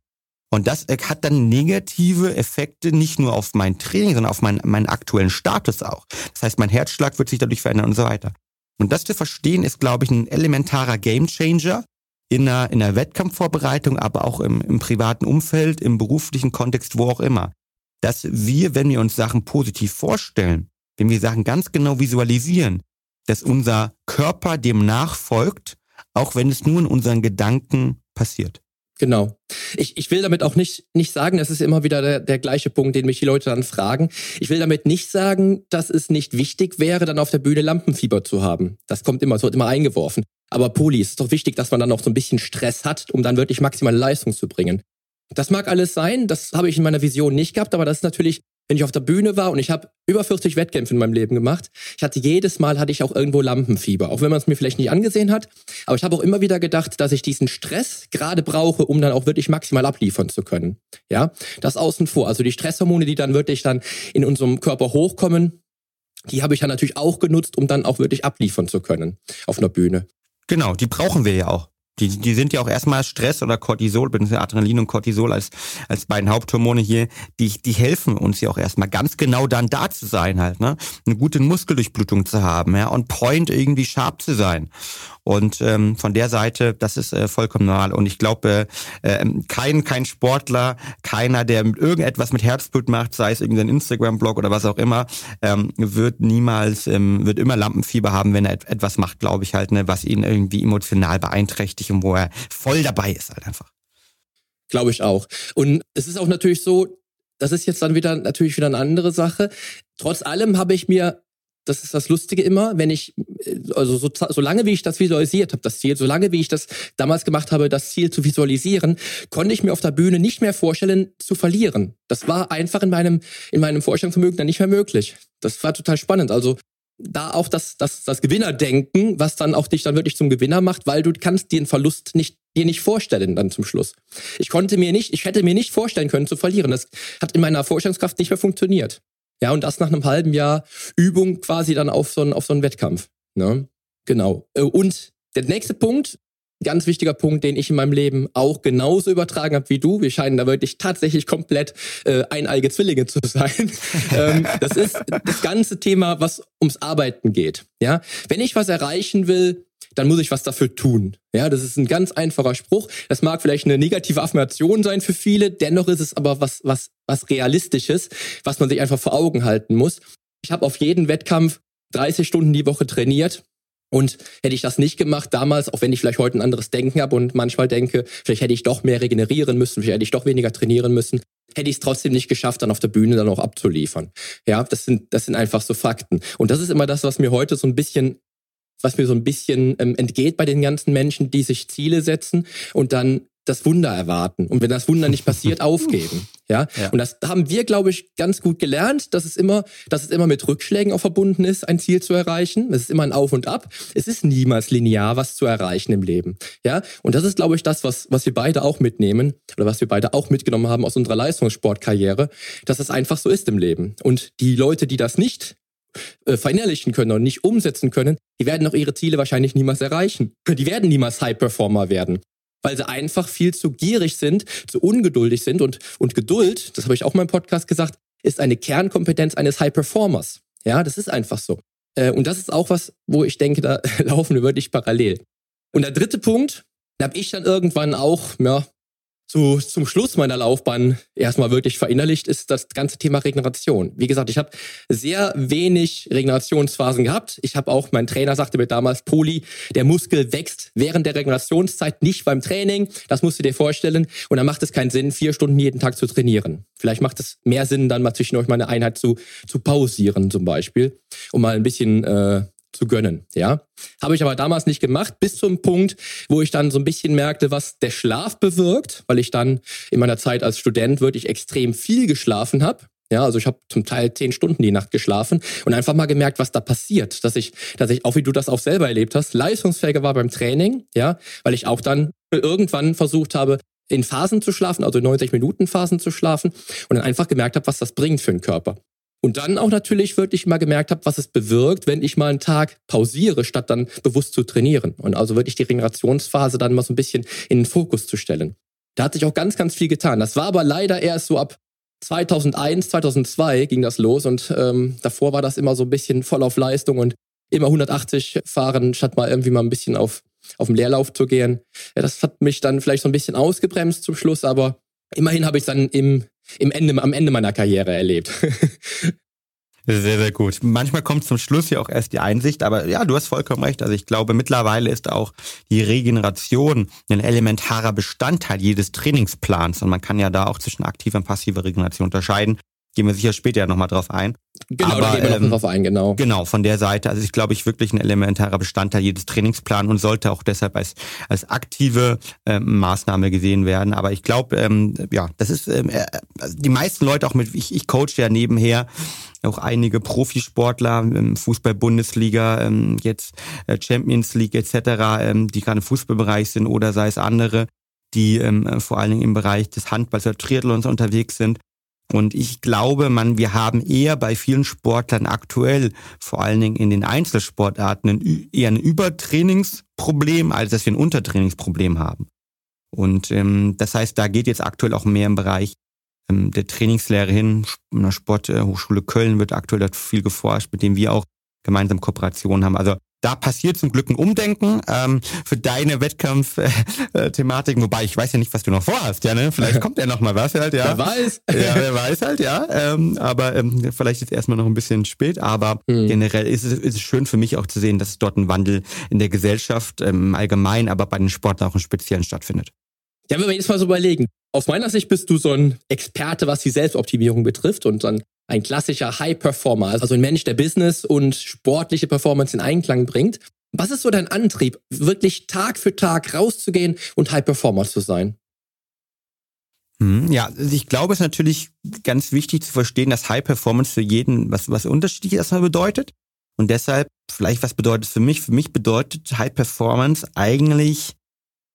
Und das äh, hat dann negative Effekte nicht nur auf mein Training, sondern auf meinen, meinen aktuellen Status auch. Das heißt, mein Herzschlag wird sich dadurch verändern und so weiter. Und das zu verstehen ist, glaube ich, ein elementarer Gamechanger in einer, in einer Wettkampfvorbereitung, aber auch im, im privaten Umfeld, im beruflichen Kontext, wo auch immer. Dass wir, wenn wir uns Sachen positiv vorstellen, wenn wir Sachen ganz genau visualisieren, dass unser Körper dem nachfolgt, auch wenn es nur in unseren Gedanken passiert. Genau. Ich, ich will damit auch nicht, nicht sagen, das ist immer wieder der, der gleiche Punkt, den mich die Leute dann fragen. Ich will damit nicht sagen, dass es nicht wichtig wäre, dann auf der Bühne Lampenfieber zu haben. Das kommt immer, es wird immer eingeworfen. Aber Poli, es ist doch wichtig, dass man dann auch so ein bisschen Stress hat, um dann wirklich maximale Leistung zu bringen. Das mag alles sein, das habe ich in meiner Vision nicht gehabt, aber das ist natürlich wenn ich auf der Bühne war und ich habe über 40 Wettkämpfe in meinem Leben gemacht. Ich hatte jedes Mal hatte ich auch irgendwo Lampenfieber, auch wenn man es mir vielleicht nicht angesehen hat. Aber ich habe auch immer wieder gedacht, dass ich diesen Stress gerade brauche, um dann auch wirklich maximal abliefern zu können. Ja, das außen vor. Also die Stresshormone, die dann wirklich dann in unserem Körper hochkommen, die habe ich dann natürlich auch genutzt, um dann auch wirklich abliefern zu können auf einer Bühne. Genau, die brauchen wir ja auch. Die, die sind ja auch erstmal Stress oder Cortisol, beziehungsweise Adrenalin und Cortisol als, als beiden Haupthormone hier, die, die helfen uns ja auch erstmal ganz genau dann da zu sein halt, ne? Eine gute Muskeldurchblutung zu haben, ja, und point irgendwie sharp zu sein. Und ähm, von der Seite, das ist äh, vollkommen normal. Und ich glaube, äh, ähm, kein, kein Sportler, keiner, der irgendetwas mit Herzblut macht, sei es irgendein Instagram-Blog oder was auch immer, ähm, wird niemals, ähm, wird immer Lampenfieber haben, wenn er et etwas macht, glaube ich halt, ne, was ihn irgendwie emotional beeinträchtigt und wo er voll dabei ist halt einfach. Glaube ich auch. Und es ist auch natürlich so, das ist jetzt dann wieder natürlich wieder eine andere Sache. Trotz allem habe ich mir das ist das Lustige immer, wenn ich, äh, also so, so lange wie ich das visualisiert habe, das Ziel, so lange wie ich das damals gemacht habe, das Ziel zu visualisieren, konnte ich mir auf der Bühne nicht mehr vorstellen, zu verlieren. Das war einfach in meinem, in meinem Vorstellungsvermögen dann nicht mehr möglich. Das war total spannend. Also da auch das, das, das Gewinnerdenken, was dann auch dich dann wirklich zum Gewinner macht, weil du kannst den Verlust nicht, dir nicht vorstellen dann zum Schluss. Ich konnte mir nicht, ich hätte mir nicht vorstellen können zu verlieren. Das hat in meiner Vorstellungskraft nicht mehr funktioniert. Ja, und das nach einem halben Jahr Übung quasi dann auf so einen, auf so einen Wettkampf. Ne? Genau. Äh, und der nächste Punkt, ganz wichtiger Punkt, den ich in meinem Leben auch genauso übertragen habe wie du. Wir scheinen da wirklich tatsächlich komplett äh, eineige Zwillinge zu sein. [laughs] ähm, das ist das ganze Thema, was ums Arbeiten geht. Ja, wenn ich was erreichen will, dann muss ich was dafür tun. Ja, das ist ein ganz einfacher Spruch. Das mag vielleicht eine negative Affirmation sein für viele, dennoch ist es aber was was was realistisches, was man sich einfach vor Augen halten muss. Ich habe auf jeden Wettkampf 30 Stunden die Woche trainiert und hätte ich das nicht gemacht damals, auch wenn ich vielleicht heute ein anderes Denken habe und manchmal denke, vielleicht hätte ich doch mehr regenerieren müssen, vielleicht hätte ich doch weniger trainieren müssen, hätte ich es trotzdem nicht geschafft, dann auf der Bühne dann auch abzuliefern. Ja, das sind, das sind einfach so Fakten. Und das ist immer das, was mir heute so ein bisschen was mir so ein bisschen ähm, entgeht bei den ganzen Menschen, die sich Ziele setzen und dann das Wunder erwarten und wenn das Wunder nicht passiert, [laughs] aufgeben. Ja? ja? Und das haben wir, glaube ich, ganz gut gelernt, dass es immer, dass es immer mit Rückschlägen auch verbunden ist, ein Ziel zu erreichen. Es ist immer ein Auf und Ab. Es ist niemals linear, was zu erreichen im Leben. Ja? Und das ist, glaube ich, das, was, was wir beide auch mitnehmen oder was wir beide auch mitgenommen haben aus unserer Leistungssportkarriere, dass es einfach so ist im Leben. Und die Leute, die das nicht äh, verinnerlichen können und nicht umsetzen können, die werden auch ihre Ziele wahrscheinlich niemals erreichen. Die werden niemals High Performer werden weil sie einfach viel zu gierig sind, zu ungeduldig sind und, und Geduld, das habe ich auch mal im Podcast gesagt, ist eine Kernkompetenz eines High Performers. Ja, das ist einfach so. Äh, und das ist auch was, wo ich denke, da [laughs] laufen wir wirklich parallel. Und der dritte Punkt, da habe ich dann irgendwann auch, ja, zu, zum Schluss meiner Laufbahn erstmal wirklich verinnerlicht, ist das ganze Thema Regeneration. Wie gesagt, ich habe sehr wenig Regenerationsphasen gehabt. Ich habe auch, mein Trainer sagte mir damals, Poli, der Muskel wächst während der Regenerationszeit nicht beim Training. Das musst du dir vorstellen. Und dann macht es keinen Sinn, vier Stunden jeden Tag zu trainieren. Vielleicht macht es mehr Sinn, dann mal zwischendurch mal eine Einheit zu, zu pausieren zum Beispiel, um mal ein bisschen äh, zu gönnen, ja. Habe ich aber damals nicht gemacht, bis zum Punkt, wo ich dann so ein bisschen merkte, was der Schlaf bewirkt, weil ich dann in meiner Zeit als Student wirklich extrem viel geschlafen habe. Ja, also ich habe zum Teil zehn Stunden die Nacht geschlafen und einfach mal gemerkt, was da passiert, dass ich, dass ich auch wie du das auch selber erlebt hast, leistungsfähiger war beim Training, ja, weil ich auch dann irgendwann versucht habe, in Phasen zu schlafen, also 90 Minuten Phasen zu schlafen und dann einfach gemerkt habe, was das bringt für den Körper. Und dann auch natürlich wirklich mal gemerkt habe, was es bewirkt, wenn ich mal einen Tag pausiere, statt dann bewusst zu trainieren. Und also wirklich die Regenerationsphase dann mal so ein bisschen in den Fokus zu stellen. Da hat sich auch ganz, ganz viel getan. Das war aber leider erst so ab 2001, 2002 ging das los und ähm, davor war das immer so ein bisschen voll auf Leistung und immer 180 fahren, statt mal irgendwie mal ein bisschen auf, auf den Leerlauf zu gehen. Ja, das hat mich dann vielleicht so ein bisschen ausgebremst zum Schluss, aber immerhin habe ich dann im im Ende, am Ende meiner Karriere erlebt. Sehr, sehr gut. Manchmal kommt zum Schluss ja auch erst die Einsicht, aber ja, du hast vollkommen recht. Also ich glaube, mittlerweile ist auch die Regeneration ein elementarer Bestandteil jedes Trainingsplans und man kann ja da auch zwischen aktiver und passiver Regeneration unterscheiden. Gehen wir sicher später nochmal drauf ein. Genau, Aber, da gehen wir ähm, drauf ein, genau. Genau, von der Seite. Also ich glaube, ich wirklich ein elementarer Bestandteil jedes Trainingsplans und sollte auch deshalb als, als aktive ähm, Maßnahme gesehen werden. Aber ich glaube, ähm, ja, das ist ähm, äh, also die meisten Leute auch mit, ich, ich coach ja nebenher auch einige Profisportler im Fußball-Bundesliga, ähm, jetzt äh, Champions League etc., ähm, die gerade im Fußballbereich sind oder sei es andere, die ähm, vor allen Dingen im Bereich des Handballs oder Triathlons unterwegs sind. Und ich glaube, man, wir haben eher bei vielen Sportlern aktuell, vor allen Dingen in den Einzelsportarten, ein, eher ein Übertrainingsproblem, als dass wir ein Untertrainingsproblem haben. Und ähm, das heißt, da geht jetzt aktuell auch mehr im Bereich ähm, der Trainingslehre hin. In der Sporthochschule Köln wird aktuell viel geforscht, mit dem wir auch gemeinsam Kooperationen haben. Also da passiert zum Glück ein Umdenken ähm, für deine Wettkampf-Thematiken. Äh, Wobei ich weiß ja nicht, was du noch vorhast, ja, ne? Vielleicht kommt ja noch mal was halt, ja. Wer weiß. [laughs] Ja, wer weiß halt, ja. Ähm, aber ähm, vielleicht jetzt erstmal noch ein bisschen spät. Aber mhm. generell ist es, ist es schön für mich auch zu sehen, dass es dort ein Wandel in der Gesellschaft ähm, allgemein, aber bei den Sportlern auch im Speziellen stattfindet. Ja, wenn wir jetzt mal so überlegen. Aus meiner Sicht bist du so ein Experte, was die Selbstoptimierung betrifft und dann ein klassischer High Performer, also ein Mensch, der Business und sportliche Performance in Einklang bringt. Was ist so dein Antrieb, wirklich Tag für Tag rauszugehen und High Performer zu sein? Hm, ja, ich glaube, es ist natürlich ganz wichtig zu verstehen, dass High Performance für jeden was, was unterschiedlich erstmal bedeutet. Und deshalb, vielleicht was bedeutet es für mich? Für mich bedeutet High Performance eigentlich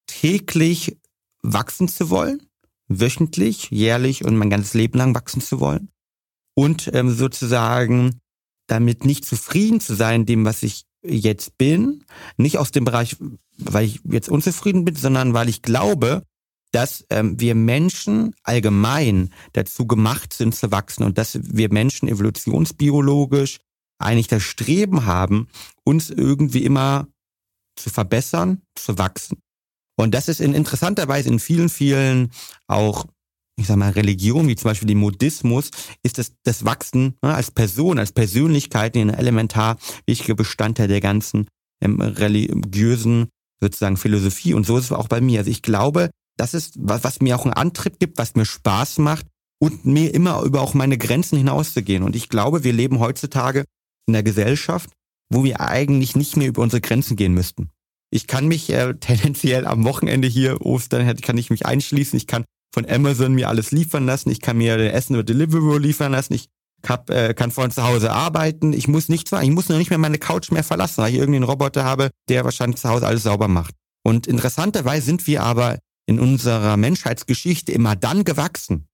täglich wachsen zu wollen, wöchentlich, jährlich und mein ganzes Leben lang wachsen zu wollen und ähm, sozusagen damit nicht zufrieden zu sein, dem, was ich jetzt bin, nicht aus dem Bereich, weil ich jetzt unzufrieden bin, sondern weil ich glaube, dass ähm, wir Menschen allgemein dazu gemacht sind zu wachsen und dass wir Menschen evolutionsbiologisch eigentlich das Streben haben, uns irgendwie immer zu verbessern, zu wachsen. Und das ist in interessanter Weise in vielen, vielen auch, ich sag mal, Religionen, wie zum Beispiel dem Buddhismus, ist das, das Wachsen ne, als Person, als Persönlichkeit ein elementar wichtiger Bestandteil der ganzen ähm, religiösen sozusagen Philosophie. Und so ist es auch bei mir. Also ich glaube, das ist was, was mir auch einen Antrieb gibt, was mir Spaß macht und mir immer über auch meine Grenzen hinauszugehen. Und ich glaube, wir leben heutzutage in der Gesellschaft, wo wir eigentlich nicht mehr über unsere Grenzen gehen müssten. Ich kann mich äh, [laughs] tendenziell am Wochenende hier, Ostern, kann ich mich einschließen. Ich kann von Amazon mir alles liefern lassen. Ich kann mir Essen über Deliveroo liefern lassen. Ich hab, äh, kann von zu Hause arbeiten. Ich muss nichts machen. Ich muss noch nicht mehr meine Couch mehr verlassen, weil ich irgendwie einen Roboter habe, der wahrscheinlich zu Hause alles sauber macht. Und interessanterweise sind wir aber in unserer Menschheitsgeschichte immer dann gewachsen,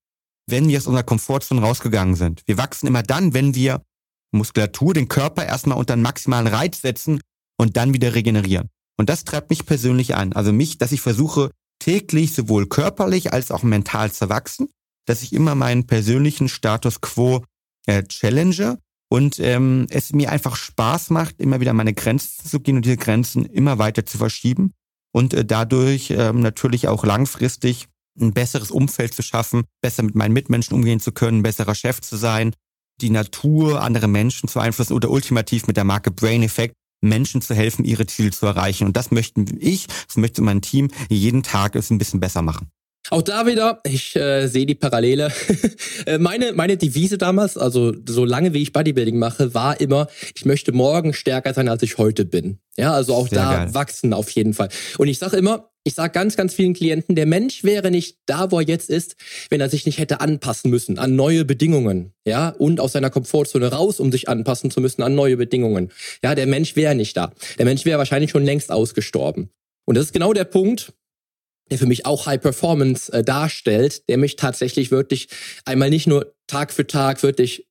wenn wir aus unserer Komfortzone rausgegangen sind. Wir wachsen immer dann, wenn wir Muskulatur, den Körper erstmal unter einen maximalen Reiz setzen und dann wieder regenerieren. Und das treibt mich persönlich an. Also mich, dass ich versuche, täglich sowohl körperlich als auch mental zu wachsen, dass ich immer meinen persönlichen Status quo äh, challenge und ähm, es mir einfach Spaß macht, immer wieder meine Grenzen zu gehen und diese Grenzen immer weiter zu verschieben und äh, dadurch ähm, natürlich auch langfristig ein besseres Umfeld zu schaffen, besser mit meinen Mitmenschen umgehen zu können, besserer Chef zu sein, die Natur, andere Menschen zu beeinflussen oder ultimativ mit der Marke Brain Effect Menschen zu helfen, ihre Ziele zu erreichen. Und das möchten ich, das möchte mein Team jeden Tag es ein bisschen besser machen. Auch da wieder, ich äh, sehe die Parallele. [laughs] Äh, meine, meine Devise damals, also so lange wie ich Bodybuilding mache, war immer, ich möchte morgen stärker sein, als ich heute bin. Ja, also auch Sehr da geil. wachsen auf jeden Fall. Und ich sage immer, ich sage ganz, ganz vielen Klienten, der Mensch wäre nicht da, wo er jetzt ist, wenn er sich nicht hätte anpassen müssen an neue Bedingungen, ja, und aus seiner Komfortzone raus, um sich anpassen zu müssen an neue Bedingungen. Ja, der Mensch wäre nicht da. Der Mensch wäre wahrscheinlich schon längst ausgestorben. Und das ist genau der Punkt, der für mich auch High Performance äh, darstellt, der mich tatsächlich wirklich einmal nicht nur Tag für Tag wirklich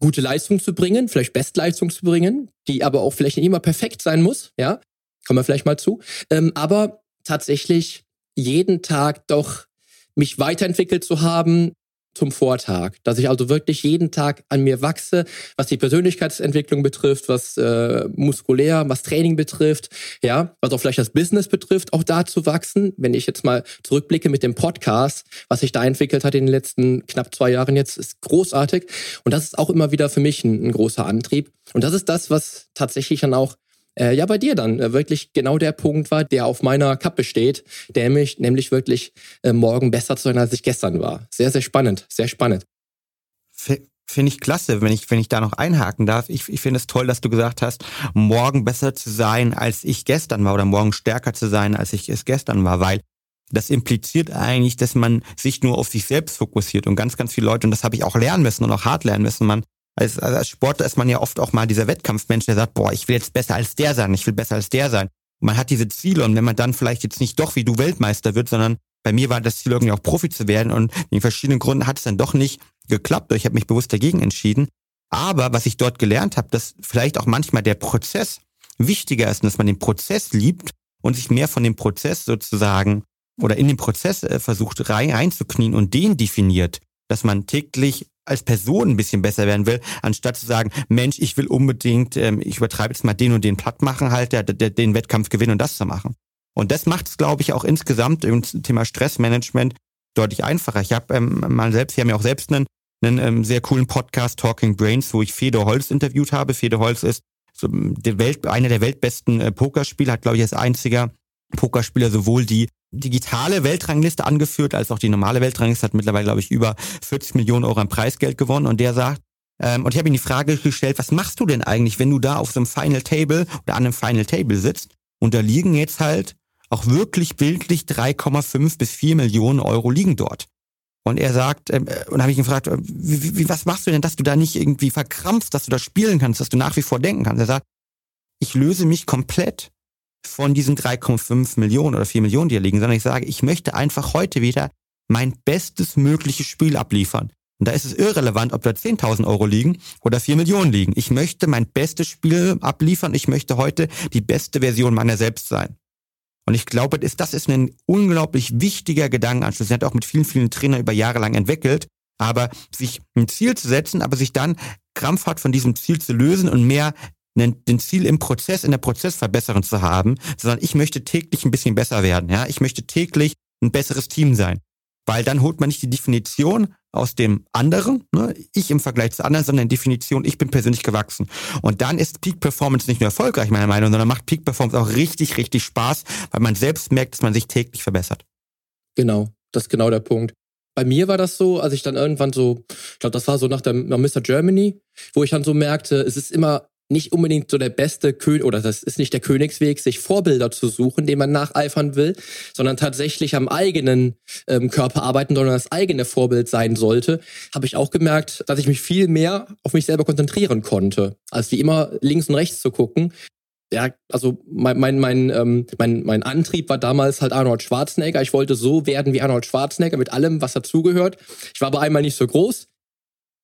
gute Leistung zu bringen, vielleicht Bestleistung zu bringen, die aber auch vielleicht nicht immer perfekt sein muss, ja, kommen wir vielleicht mal zu, ähm, aber tatsächlich jeden Tag doch mich weiterentwickelt zu haben, zum Vortag, dass ich also wirklich jeden Tag an mir wachse, was die Persönlichkeitsentwicklung betrifft, was äh, muskulär, was Training betrifft, ja, was auch vielleicht das Business betrifft, auch da zu wachsen. Wenn ich jetzt mal zurückblicke mit dem Podcast, was sich da entwickelt hat in den letzten knapp zwei Jahren jetzt, ist großartig und das ist auch immer wieder für mich ein, ein großer Antrieb und das ist das, was tatsächlich dann auch äh, ja bei dir dann äh, wirklich genau der Punkt war, der auf meiner Kappe steht, nämlich, nämlich wirklich äh, morgen besser zu sein, als ich gestern war. Sehr, sehr spannend, sehr spannend. Finde ich klasse, wenn ich, wenn ich da noch einhaken darf. Ich, ich finde es toll, dass du gesagt hast, morgen besser zu sein, als ich gestern war oder morgen stärker zu sein, als ich es gestern war, weil das impliziert eigentlich, dass man sich nur auf sich selbst fokussiert und ganz, ganz viele Leute, und das habe ich auch lernen müssen und auch hart lernen müssen, man als, als Sportler ist man ja oft auch mal dieser Wettkampfmensch, der sagt, boah, ich will jetzt besser als der sein, ich will besser als der sein. Und man hat diese Ziele und wenn man dann vielleicht jetzt nicht doch wie du Weltmeister wird, sondern bei mir war das Ziel irgendwie auch Profi zu werden und in verschiedenen Gründen hat es dann doch nicht geklappt. Ich habe mich bewusst dagegen entschieden. Aber was ich dort gelernt habe, dass vielleicht auch manchmal der Prozess wichtiger ist und dass man den Prozess liebt und sich mehr von dem Prozess sozusagen oder in den Prozess äh, versucht rein, reinzuknien und den definiert, dass man täglich als Person ein bisschen besser werden will, anstatt zu sagen, Mensch, ich will unbedingt, ähm, ich übertreibe jetzt mal den und den platt machen, halt, der, der, den Wettkampf gewinnen und das zu machen. Und das macht es, glaube ich, auch insgesamt im Thema Stressmanagement deutlich einfacher. Ich habe ähm, mal selbst, wir haben ja auch selbst einen, einen ähm, sehr coolen Podcast Talking Brains, wo ich Fedor Holz interviewt habe. Fedor Holz ist so der Welt, einer der weltbesten äh, Pokerspieler, hat, glaube ich, als einziger Pokerspieler sowohl die digitale Weltrangliste angeführt, als auch die normale Weltrangliste hat mittlerweile, glaube ich, über 40 Millionen Euro an Preisgeld gewonnen. Und der sagt, ähm, und ich habe ihm die Frage gestellt, was machst du denn eigentlich, wenn du da auf so einem Final Table oder an einem Final Table sitzt und da liegen jetzt halt auch wirklich bildlich 3,5 bis 4 Millionen Euro liegen dort. Und er sagt, ähm, äh, und habe ich ihn gefragt, äh, wie, wie, was machst du denn, dass du da nicht irgendwie verkrampfst, dass du da spielen kannst, dass du nach wie vor denken kannst? Er sagt, ich löse mich komplett von diesen 3,5 Millionen oder 4 Millionen, die hier liegen, sondern ich sage, ich möchte einfach heute wieder mein bestes mögliches Spiel abliefern. Und da ist es irrelevant, ob da 10.000 Euro liegen oder 4 Millionen liegen. Ich möchte mein bestes Spiel abliefern. Ich möchte heute die beste Version meiner selbst sein. Und ich glaube, das ist ein unglaublich wichtiger Gedankenanschluss. Sie hat auch mit vielen, vielen Trainern über Jahre lang entwickelt. Aber sich ein Ziel zu setzen, aber sich dann krampfhaft von diesem Ziel zu lösen und mehr den Ziel im Prozess, in der Prozessverbesserung zu haben, sondern ich möchte täglich ein bisschen besser werden. Ja, ich möchte täglich ein besseres Team sein. Weil dann holt man nicht die Definition aus dem anderen, ne, ich im Vergleich zu anderen, sondern die Definition, ich bin persönlich gewachsen. Und dann ist Peak Performance nicht nur erfolgreich, meiner Meinung sondern macht Peak Performance auch richtig, richtig Spaß, weil man selbst merkt, dass man sich täglich verbessert. Genau, das ist genau der Punkt. Bei mir war das so, als ich dann irgendwann so, ich glaube, das war so nach der nach Mr. Germany, wo ich dann so merkte, es ist immer nicht unbedingt so der beste König, oder das ist nicht der Königsweg, sich Vorbilder zu suchen, dem man nacheifern will, sondern tatsächlich am eigenen ähm, Körper arbeiten, sondern das eigene Vorbild sein sollte, habe ich auch gemerkt, dass ich mich viel mehr auf mich selber konzentrieren konnte, als wie immer links und rechts zu gucken. Ja, also mein, mein, mein, ähm, mein, mein Antrieb war damals halt Arnold Schwarzenegger. Ich wollte so werden wie Arnold Schwarzenegger mit allem, was dazugehört. Ich war aber einmal nicht so groß,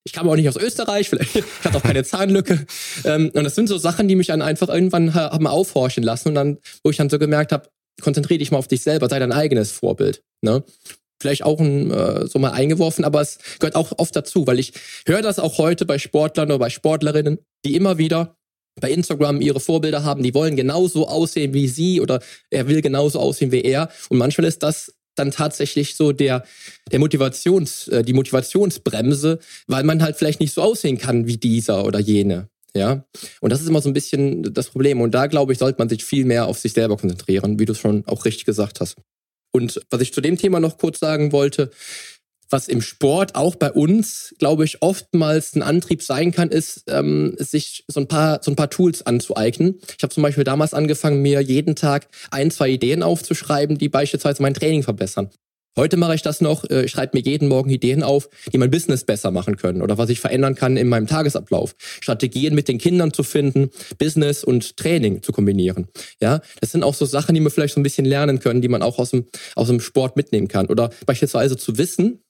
ich kam auch nicht aus Österreich, vielleicht [laughs] ich hatte auch keine Zahnlücke. Ähm, und das sind so Sachen, die mich dann einfach irgendwann haben aufhorchen lassen und dann, wo ich dann so gemerkt habe, konzentriere dich mal auf dich selber, sei dein eigenes Vorbild. Ne? Vielleicht auch ein, äh, so mal eingeworfen, aber es gehört auch oft dazu, weil ich höre das auch heute bei Sportlern oder bei Sportlerinnen, die immer wieder bei Instagram ihre Vorbilder haben, die wollen genauso aussehen wie sie oder er will genauso aussehen wie er. Und manchmal ist das dann tatsächlich so der, der Motivations, äh, die Motivationsbremse, weil man halt vielleicht nicht so aussehen kann wie dieser oder jene. Ja, und das ist immer so ein bisschen das Problem. Und da glaube ich, sollte man sich viel mehr auf sich selber konzentrieren, wie du es schon auch richtig gesagt hast. Und was ich zu dem Thema noch kurz sagen wollte, was im Sport auch bei uns, glaube ich, oftmals ein Antrieb sein kann, ist, ähm, sich so ein paar so ein paar Tools anzueignen. Ich habe zum Beispiel damals angefangen, mir jeden Tag ein, zwei Ideen aufzuschreiben, die beispielsweise mein Training verbessern. Heute mache ich das noch, äh, ich schreibe mir jeden Morgen Ideen auf, die mein Business besser machen können oder was ich verändern kann in meinem Tagesablauf. Strategien mit den Kindern zu finden, Business und Training zu kombinieren. Ja, das sind auch so Sachen, die wir vielleicht so ein bisschen lernen können, die man auch aus dem, aus dem Sport mitnehmen kann. Oder beispielsweise zu wissen,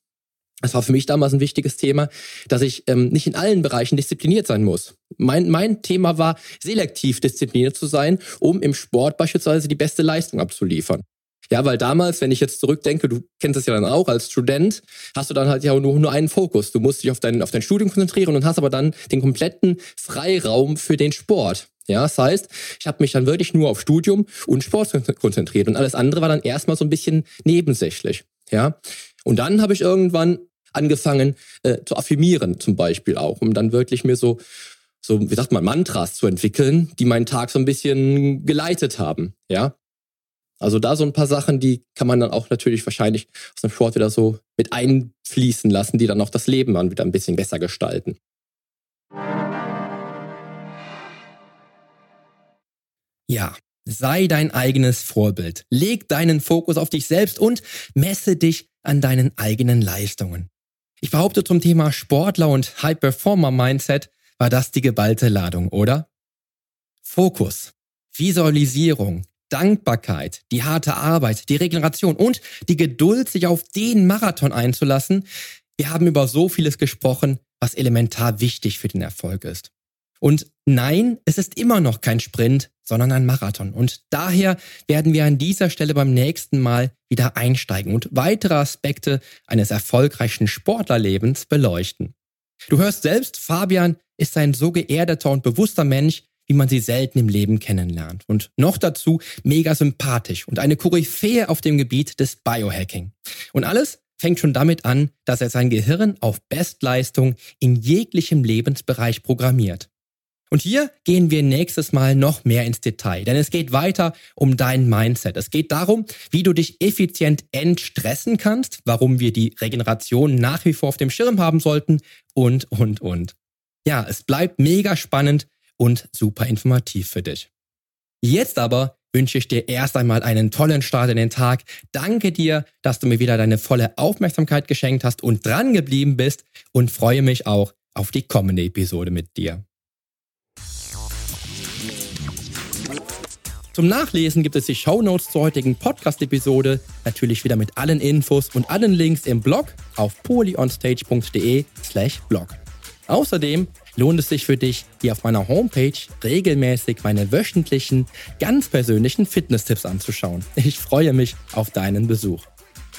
das war für mich damals ein wichtiges Thema, dass ich ähm, nicht in allen Bereichen diszipliniert sein muss. Mein, mein Thema war, selektiv diszipliniert zu sein, um im Sport beispielsweise die beste Leistung abzuliefern. Ja, weil damals, wenn ich jetzt zurückdenke, du kennst es ja dann auch als Student, hast du dann halt ja nur, nur einen Fokus. Du musst dich auf dein, auf dein Studium konzentrieren und hast aber dann den kompletten Freiraum für den Sport. Ja, das heißt, ich habe mich dann wirklich nur auf Studium und Sport konzentriert und alles andere war dann erstmal so ein bisschen nebensächlich. Ja, und dann habe ich irgendwann angefangen äh, zu affirmieren, zum Beispiel auch, um dann wirklich mir so, so, wie sagt man, Mantras zu entwickeln, die meinen Tag so ein bisschen geleitet haben, ja. Also da so ein paar Sachen, die kann man dann auch natürlich wahrscheinlich aus dem Sport wieder so mit einfließen lassen, die dann auch das Leben dann wieder ein bisschen besser gestalten. Ja, sei dein eigenes Vorbild. Leg deinen Fokus auf dich selbst und messe dich an deinen eigenen Leistungen. Ich behaupte zum Thema Sportler und High Performer Mindset war das die geballte Ladung, oder? Fokus, Visualisierung, Dankbarkeit, die harte Arbeit, die Regeneration und die Geduld, sich auf den Marathon einzulassen. Wir haben über so vieles gesprochen, was elementar wichtig für den Erfolg ist. Und nein, es ist immer noch kein Sprint, sondern ein Marathon. Und daher werden wir an dieser Stelle beim nächsten Mal wieder einsteigen und weitere Aspekte eines erfolgreichen Sportlerlebens beleuchten. Du hörst selbst, Fabian ist ein so geerdeter und bewusster Mensch, wie man sie selten im Leben kennenlernt. Und noch dazu mega sympathisch und eine Koryphäe auf dem Gebiet des Biohacking. Und alles fängt schon damit an, dass er sein Gehirn auf Bestleistung in jeglichem Lebensbereich programmiert. Und hier gehen wir nächstes Mal noch mehr ins Detail, denn es geht weiter um dein Mindset. Es geht darum, wie du dich effizient entstressen kannst, warum wir die Regeneration nach wie vor auf dem Schirm haben sollten und, und, und. Ja, es bleibt mega spannend und super informativ für dich. Jetzt aber wünsche ich dir erst einmal einen tollen Start in den Tag. Danke dir, dass du mir wieder deine volle Aufmerksamkeit geschenkt hast und dran geblieben bist und freue mich auch auf die kommende Episode mit dir. Zum Nachlesen gibt es die Shownotes zur heutigen Podcast-Episode, natürlich wieder mit allen Infos und allen Links im Blog auf polyonstage.de slash blog. Außerdem lohnt es sich für dich, hier auf meiner Homepage regelmäßig meine wöchentlichen, ganz persönlichen Fitness-Tipps anzuschauen. Ich freue mich auf deinen Besuch.